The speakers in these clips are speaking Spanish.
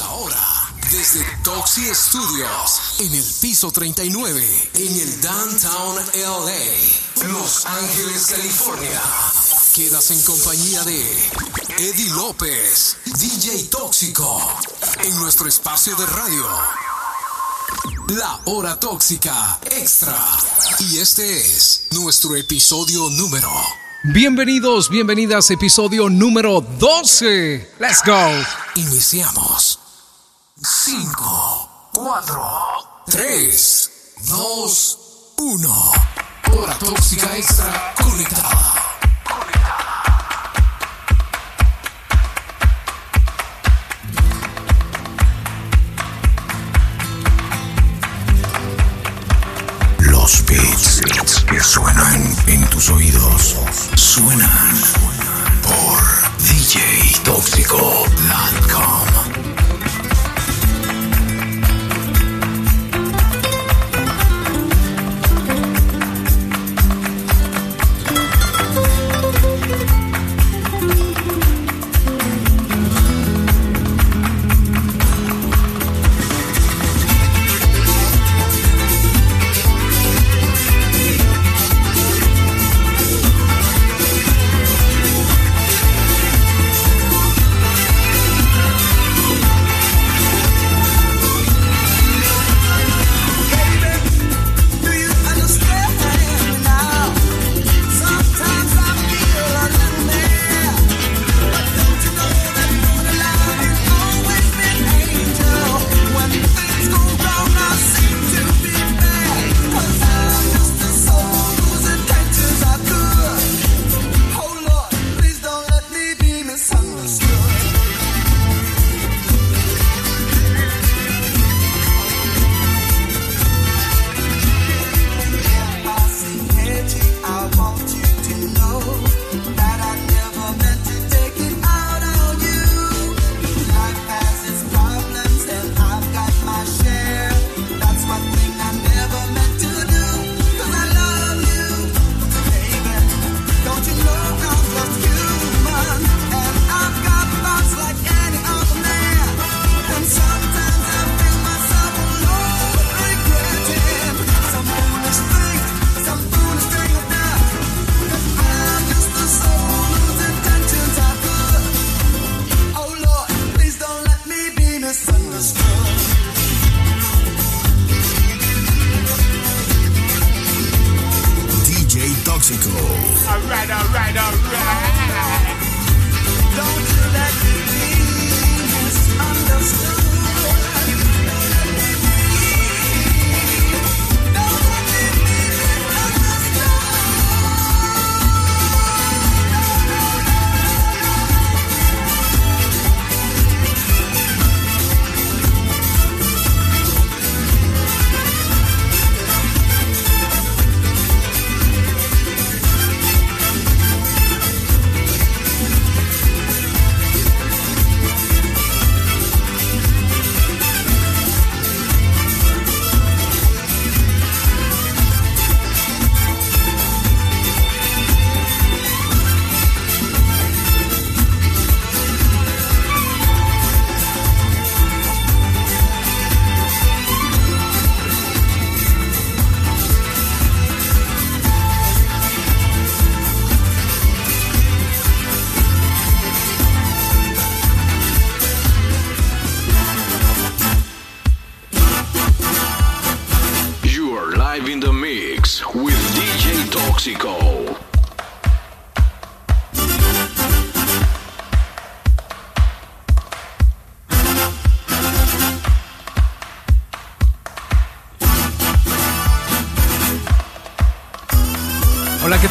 ahora, desde Toxi Studios, en el piso 39, en el Downtown LA, Los Ángeles, California. Quedas en compañía de Eddie López, DJ Tóxico, en nuestro espacio de radio. La Hora Tóxica Extra. Y este es nuestro episodio número. Bienvenidos, bienvenidas, episodio número 12. Let's go. Iniciamos. 5, 4, 3, 2, 1. Hora Tóxica Extra conectada. Los beats que suenan en tus oídos suenan por DJTóxico.com. DJ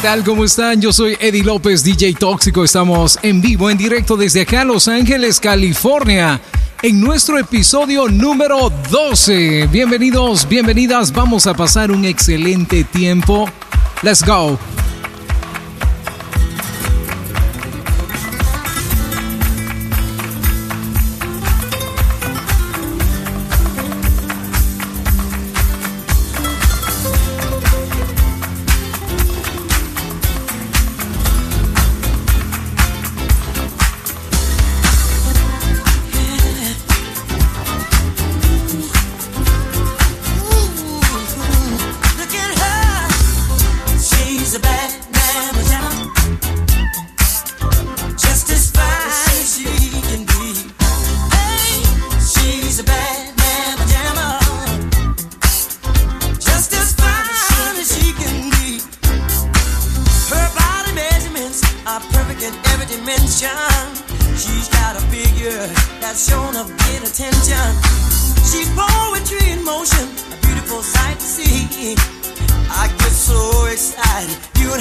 tal? ¿Cómo están? Yo soy Eddie López, DJ Tóxico. Estamos en vivo, en directo desde acá, Los Ángeles, California, en nuestro episodio número 12. Bienvenidos, bienvenidas. Vamos a pasar un excelente tiempo. Let's go.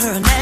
Her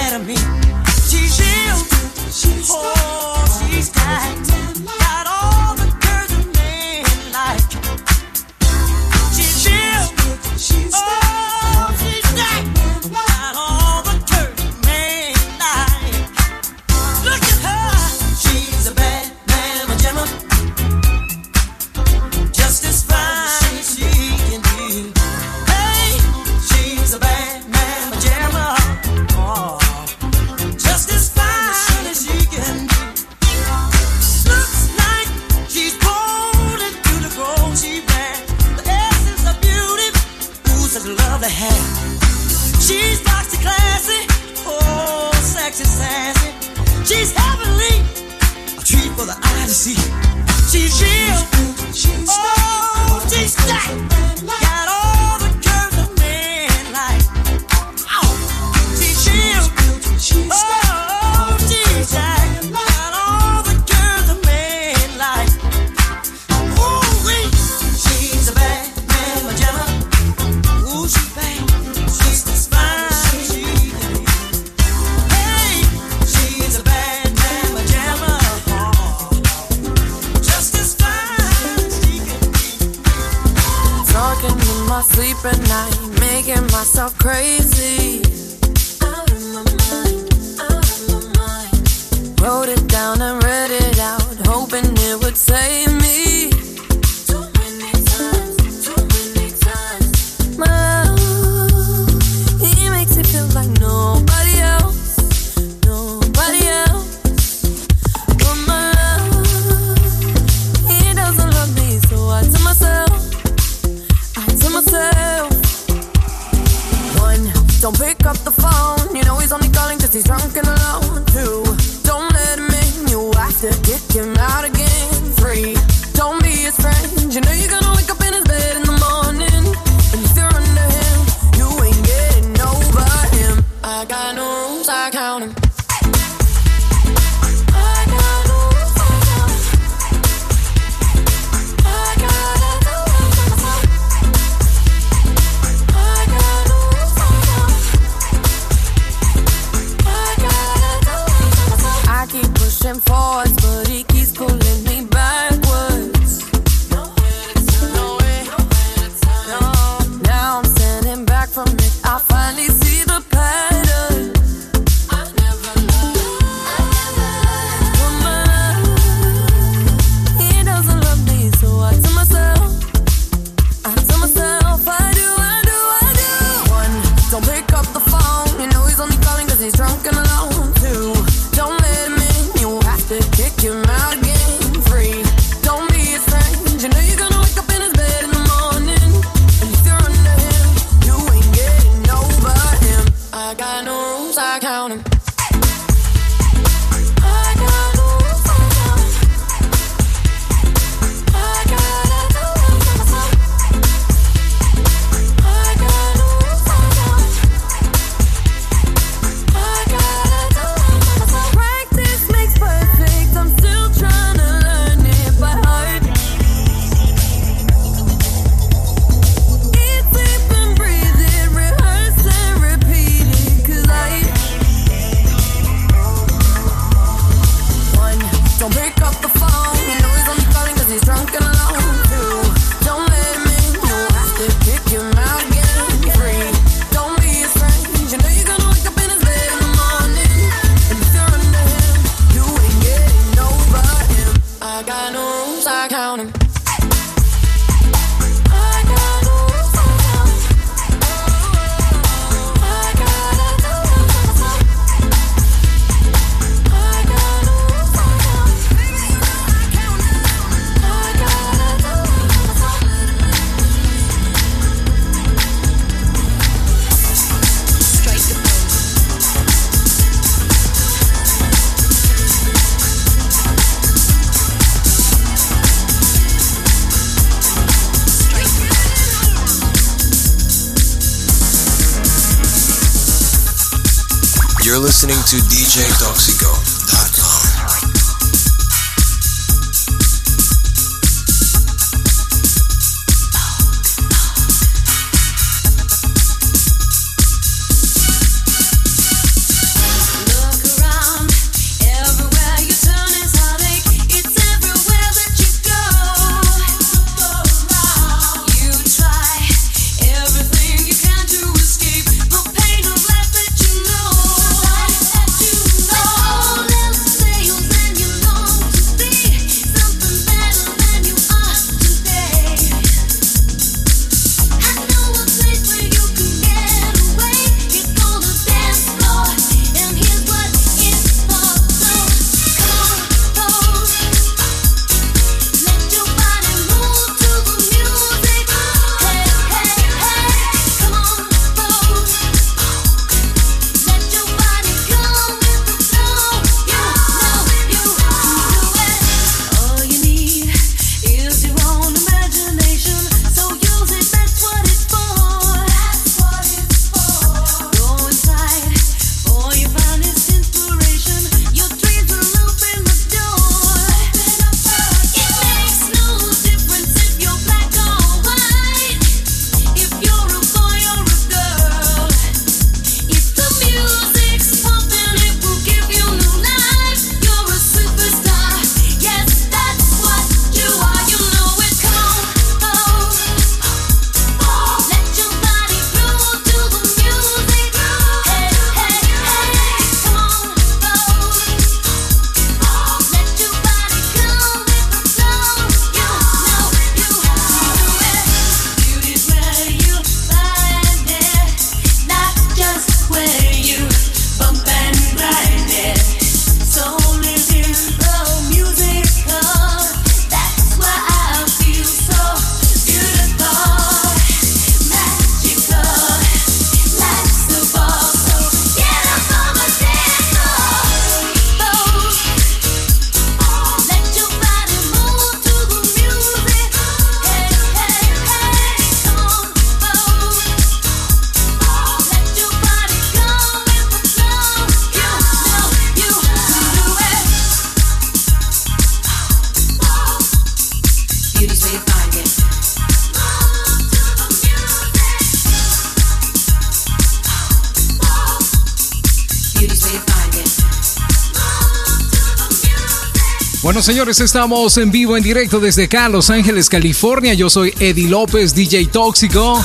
Bueno, señores, estamos en vivo, en directo desde acá, Los Ángeles, California. Yo soy Eddie López, DJ Tóxico.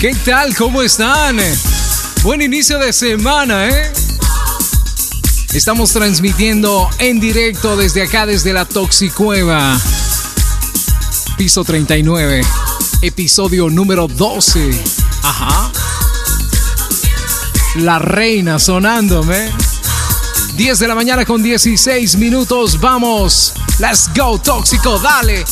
¿Qué tal? ¿Cómo están? Buen inicio de semana, ¿eh? Estamos transmitiendo en directo desde acá, desde la Toxicueva. Piso 39, episodio número 12. Ajá. La reina sonándome. 10 de la mañana con 16 minutos. Vamos. Let's go, tóxico, dale.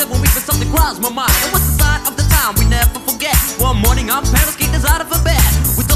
Seven weeks, but something crossed my mind. It was the sign of the time we never forget. One morning, our parents kicked us out of bed. We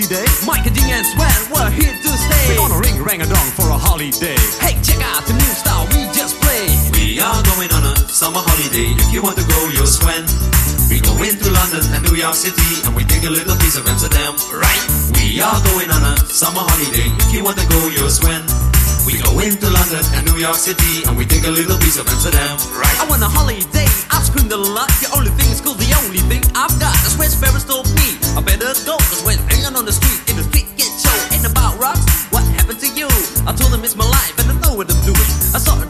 Mike and Ding and Sven, we're here to stay. We're gonna ring rang a dong for a holiday Hey, check out the new style we just played. We are going on a summer holiday. If you want to go, you'll swim. We go into London and New York City and we take a little piece of Amsterdam, right? We are going on a summer holiday. If you want to go, you'll swim. We go into London and New York City and we take a little piece of Amsterdam, right? I want a holiday. I've screamed a lot. The only thing is cool. The only thing I've got. That's where Sparrows told me. I better go. Cause when hanging on the street, in the street get show. Ain't about rocks. What happened to you? I told them it's my life and I know what I'm doing. I school.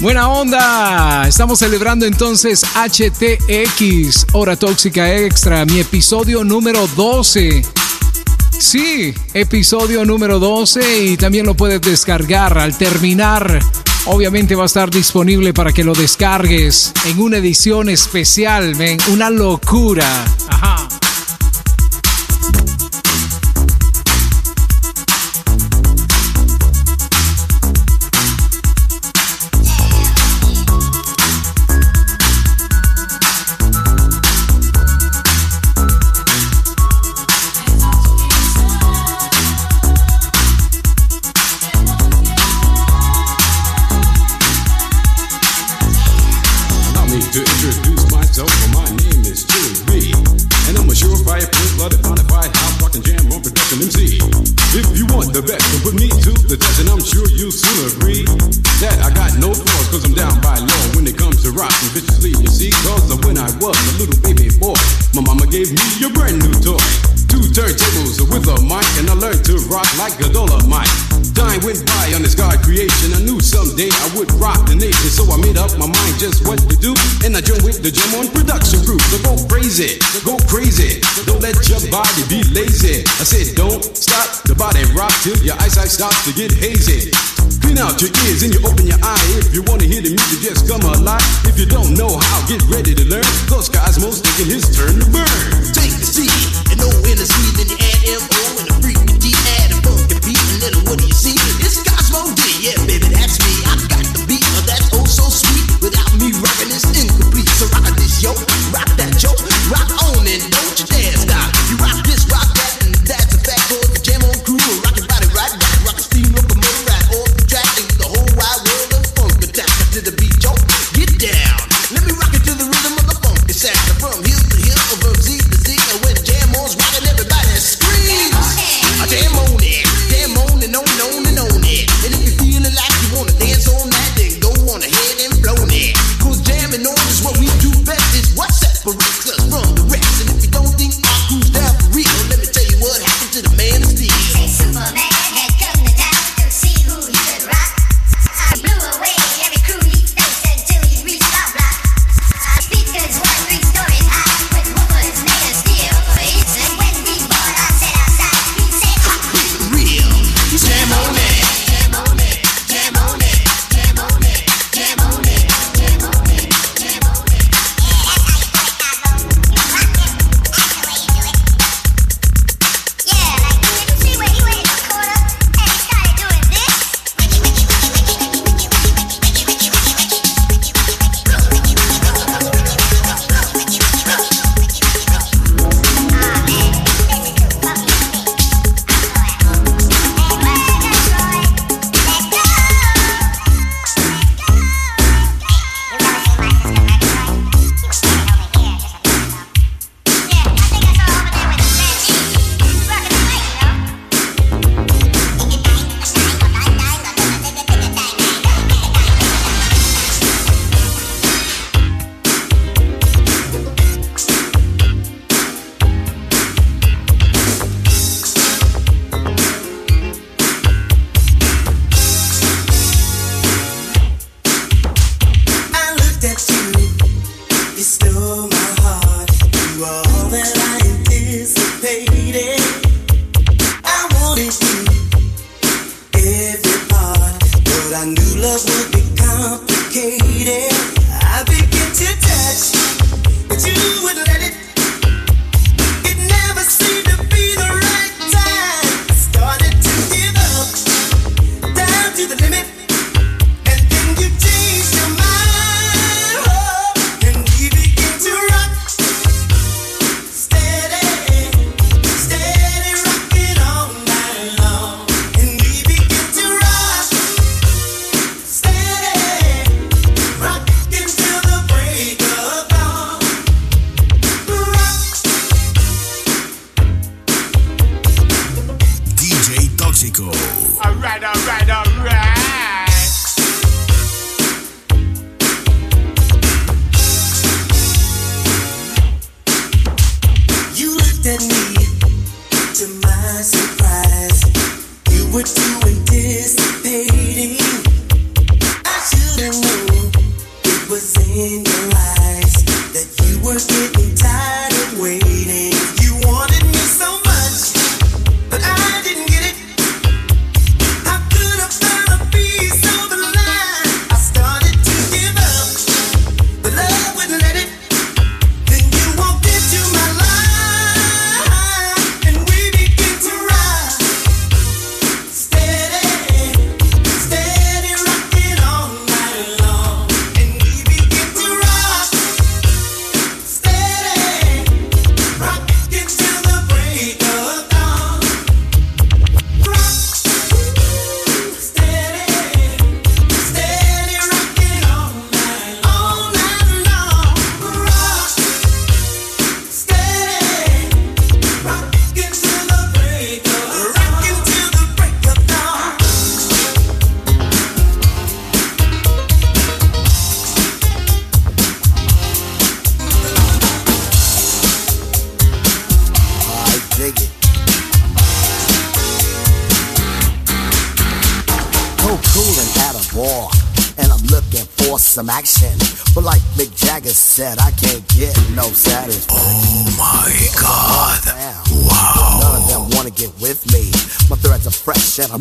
Buena onda. Estamos celebrando entonces HTX, Hora Tóxica Extra, mi episodio número 12. Sí, episodio número 12 y también lo puedes descargar al terminar. Obviamente va a estar disponible para que lo descargues en una edición especial, ven, una locura. Ajá. it, go crazy. Don't let your body be lazy. I said, don't stop the body rock till your eyesight starts to get hazy. Clean out your ears and your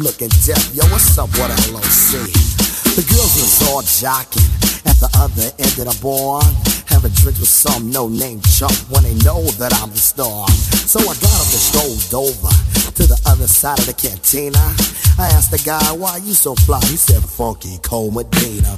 looking deaf. Yo, what's up, what LOC? The girls was all jocking at the other end of the bar. Having drinks with some no-name chump when they know that I'm the star. So I got up and strolled over to the other side of the cantina. I asked the guy, why you so fly? He said, funky Cole Medina.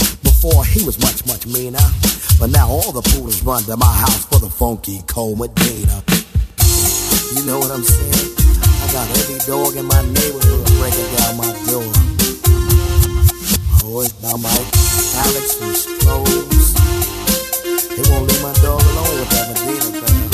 before he was much, much meaner. But now all the poodles run to my house for the funky Medina. You know what I'm saying? I got every dog in my neighborhood breaking down my door. Oh, it's now Mike Alex from Strohs. They won't leave my dog alone with that Medina thing.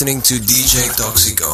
listening to DJ Toxico.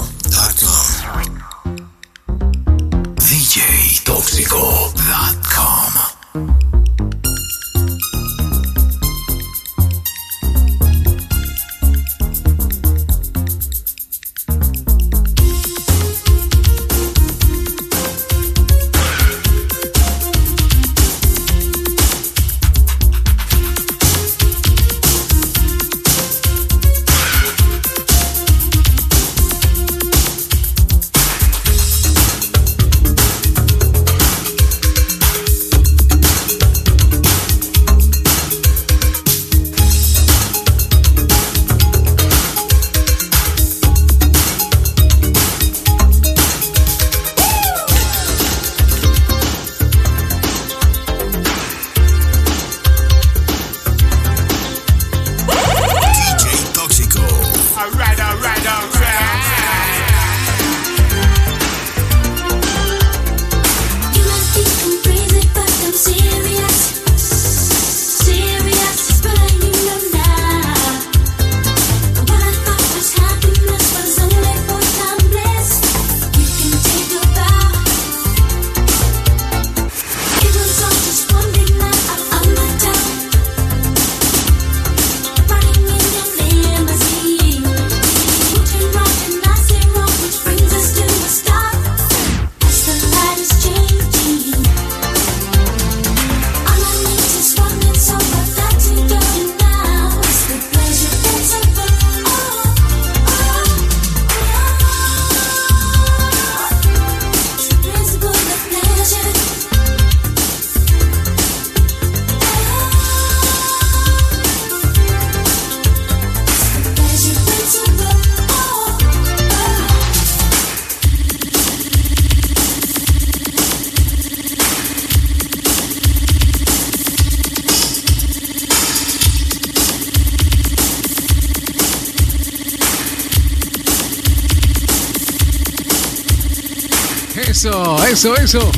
Eso, eso, eso.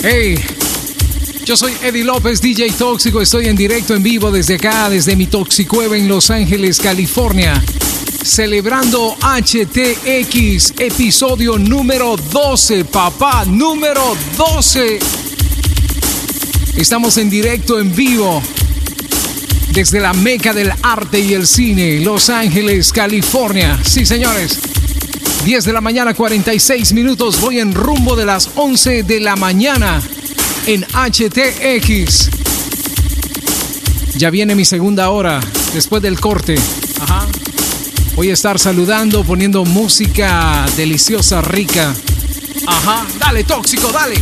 Hey, yo soy Eddie López, DJ Tóxico. Estoy en directo, en vivo desde acá, desde mi Toxicueva en Los Ángeles, California. Celebrando HTX, episodio número 12, papá, número 12. Estamos en directo, en vivo, desde la meca del arte y el cine, Los Ángeles, California. Sí, señores. 10 de la mañana, 46 minutos. Voy en rumbo de las 11 de la mañana en HTX. Ya viene mi segunda hora después del corte. Ajá. Voy a estar saludando, poniendo música deliciosa, rica. Ajá, dale, tóxico, dale.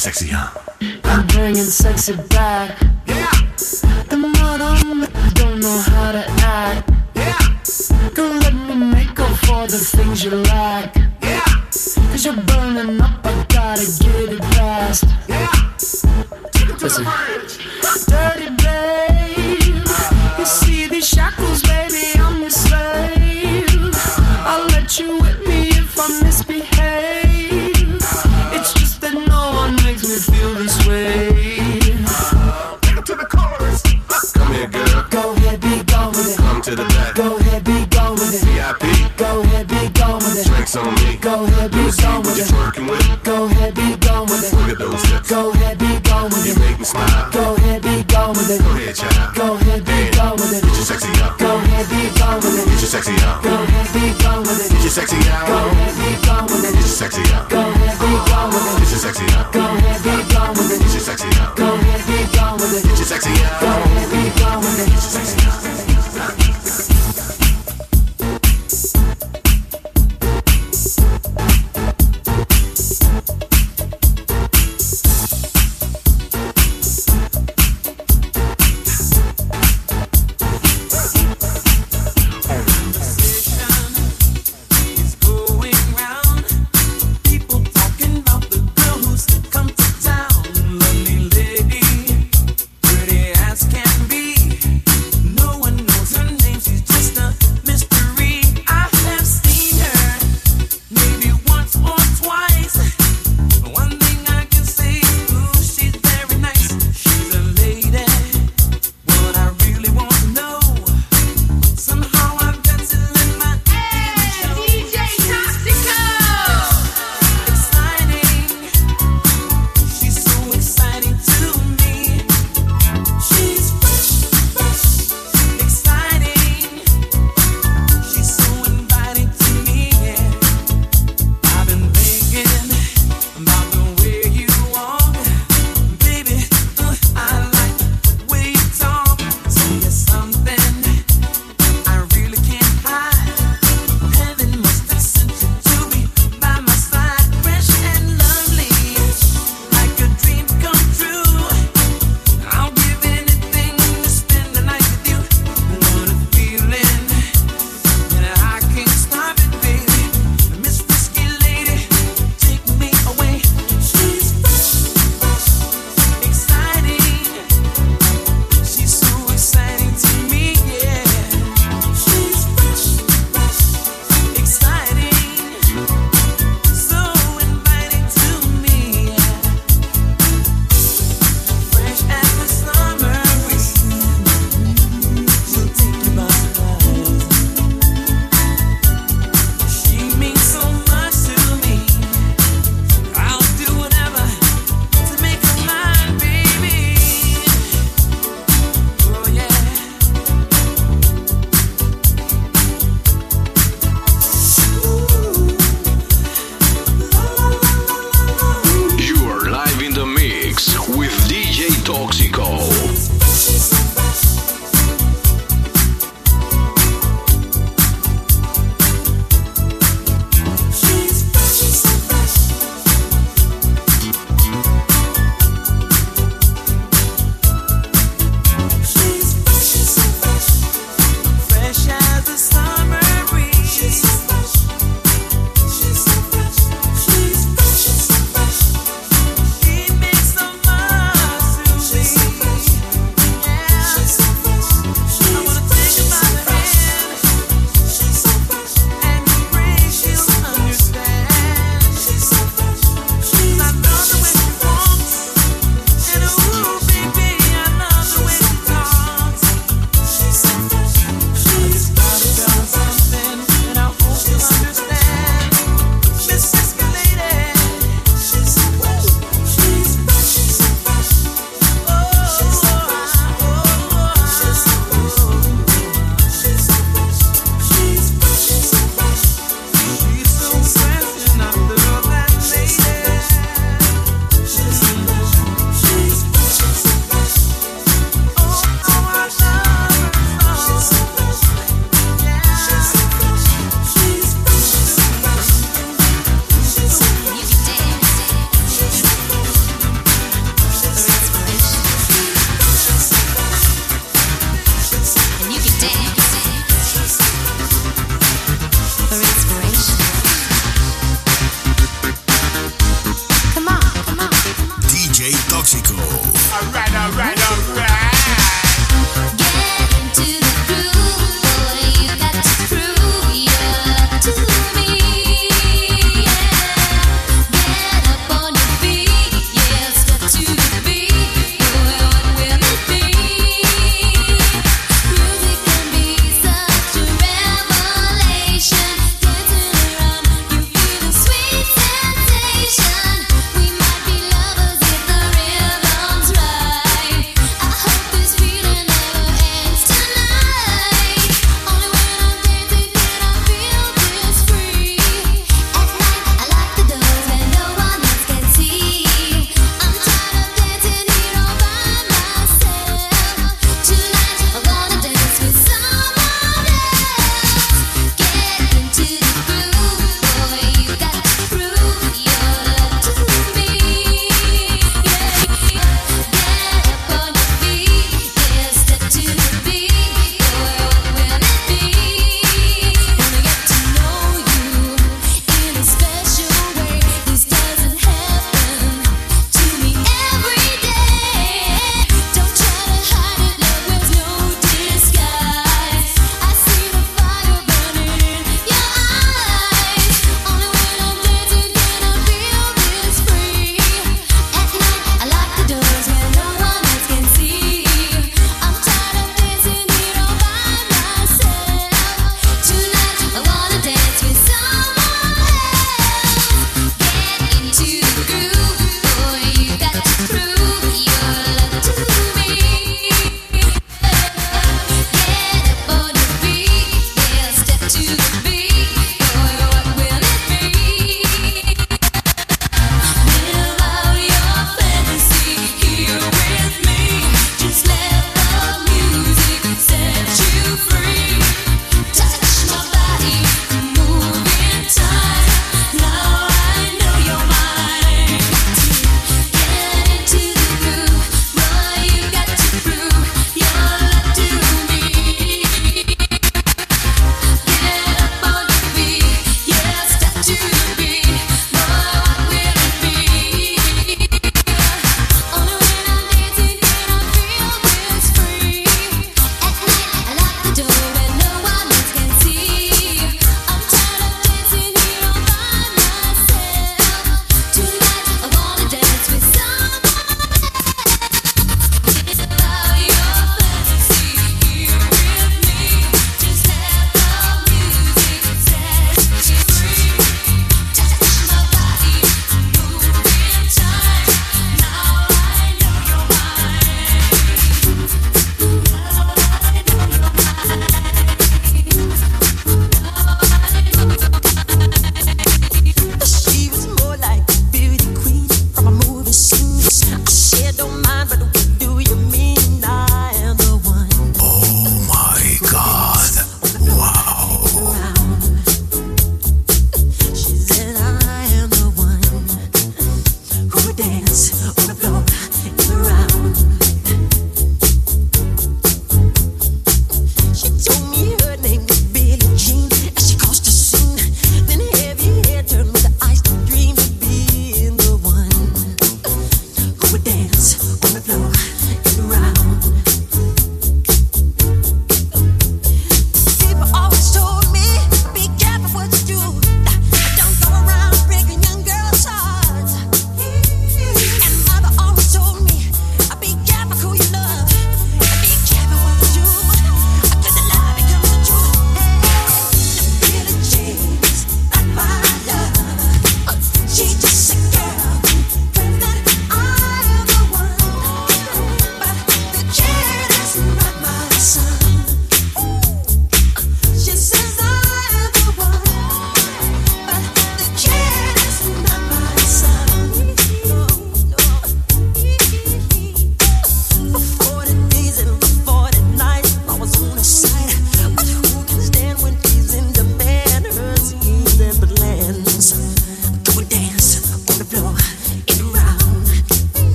sexy, huh? I'm bringing sexy back.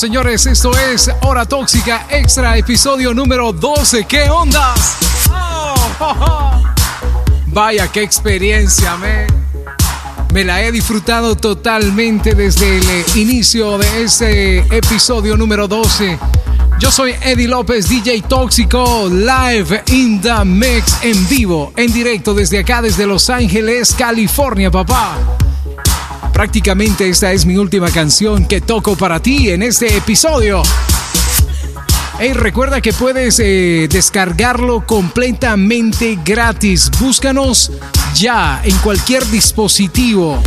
Esto es Hora Tóxica Extra, episodio número 12. ¿Qué ondas? Oh, oh, oh. Vaya, qué experiencia, me. Me la he disfrutado totalmente desde el inicio de este episodio número 12. Yo soy Eddie López, DJ Tóxico, live in the mix, en vivo, en directo desde acá, desde Los Ángeles, California, papá. Prácticamente esta es mi última canción que toco para ti en este episodio. Hey, recuerda que puedes eh, descargarlo completamente gratis. Búscanos ya en cualquier dispositivo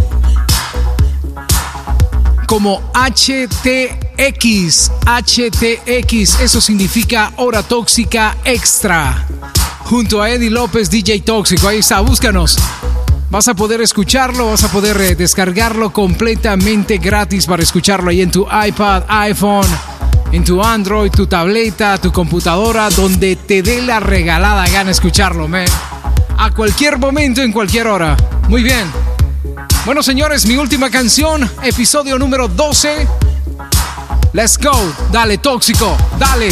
como HTX. HTX, eso significa hora tóxica extra. Junto a Eddie López, DJ Tóxico. Ahí está, búscanos. Vas a poder escucharlo, vas a poder eh, descargarlo completamente gratis para escucharlo ahí en tu iPad, iPhone, en tu Android, tu tableta, tu computadora, donde te dé la regalada gana escucharlo, man. A cualquier momento, en cualquier hora. Muy bien. Bueno, señores, mi última canción, episodio número 12. Let's go. Dale, tóxico. Dale.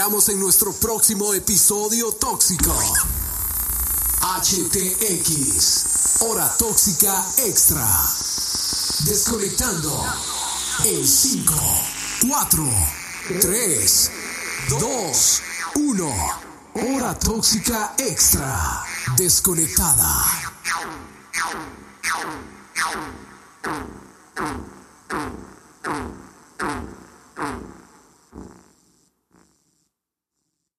Esperamos en nuestro próximo episodio tóxico. HTX. Hora Tóxica Extra. Desconectando. En 5, 4, 3, 2, 1. Hora Tóxica Extra. Desconectada.